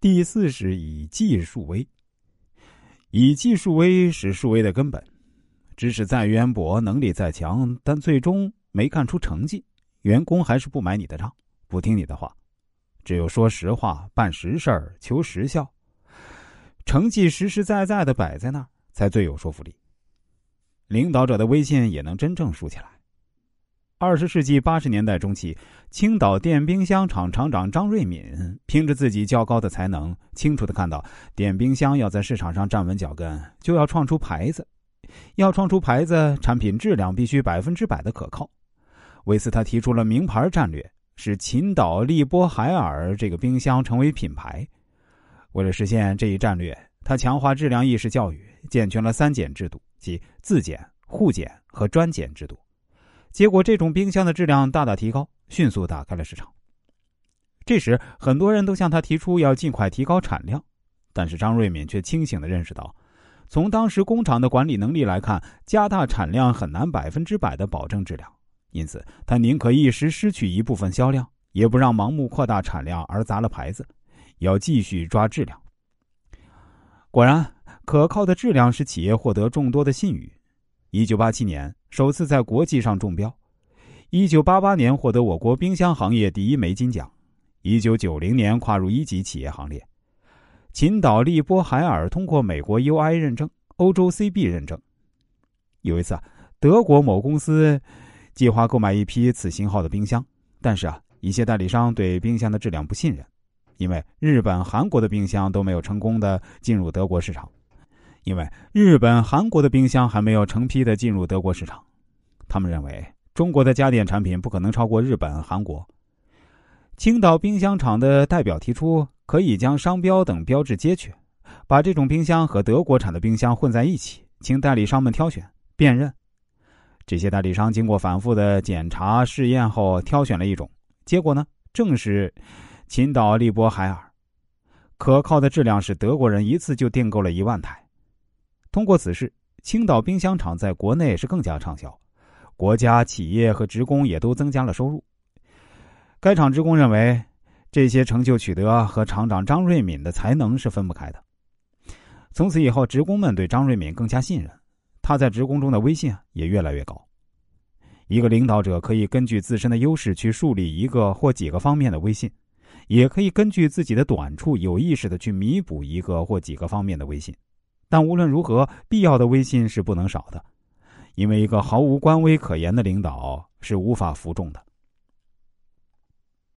第四是以技术威。以技术威是数威的根本，知识再渊博，能力再强，但最终没干出成绩，员工还是不买你的账，不听你的话。只有说实话、办实事、求实效，成绩实实在在的摆在那儿，才最有说服力。领导者的威信也能真正树起来。二十世纪八十年代中期，青岛电冰箱厂厂长张瑞敏凭着自己较高的才能，清楚的看到电冰箱要在市场上站稳脚跟，就要创出牌子。要创出牌子，产品质量必须百分之百的可靠。为此，他提出了名牌战略，使秦岛利波海尔这个冰箱成为品牌。为了实现这一战略，他强化质量意识教育，健全了三检制度，即自检、互检和专检制度。结果，这种冰箱的质量大大提高，迅速打开了市场。这时，很多人都向他提出要尽快提高产量，但是张瑞敏却清醒的认识到，从当时工厂的管理能力来看，加大产量很难百分之百的保证质量，因此他宁可一时失去一部分销量，也不让盲目扩大产量而砸了牌子，要继续抓质量。果然，可靠的质量使企业获得众多的信誉。一九八七年，首次在国际上中标；一九八八年获得我国冰箱行业第一枚金奖；一九九零年跨入一级企业行列。秦岛利波海尔通过美国 UI 认证、欧洲 CB 认证。有一次，德国某公司计划购买一批此型号的冰箱，但是啊，一些代理商对冰箱的质量不信任，因为日本、韩国的冰箱都没有成功的进入德国市场。因为日本、韩国的冰箱还没有成批的进入德国市场，他们认为中国的家电产品不可能超过日本、韩国。青岛冰箱厂的代表提出，可以将商标等标志揭去，把这种冰箱和德国产的冰箱混在一起，请代理商们挑选辨认。这些代理商经过反复的检查试验后，挑选了一种，结果呢，正是青岛利波海尔，可靠的质量使德国人一次就订购了一万台。通过此事，青岛冰箱厂在国内是更加畅销，国家、企业和职工也都增加了收入。该厂职工认为，这些成就取得和厂长张瑞敏的才能是分不开的。从此以后，职工们对张瑞敏更加信任，他在职工中的威信也越来越高。一个领导者可以根据自身的优势去树立一个或几个方面的威信，也可以根据自己的短处有意识的去弥补一个或几个方面的威信。但无论如何，必要的威信是不能少的，因为一个毫无官威可言的领导是无法服众的。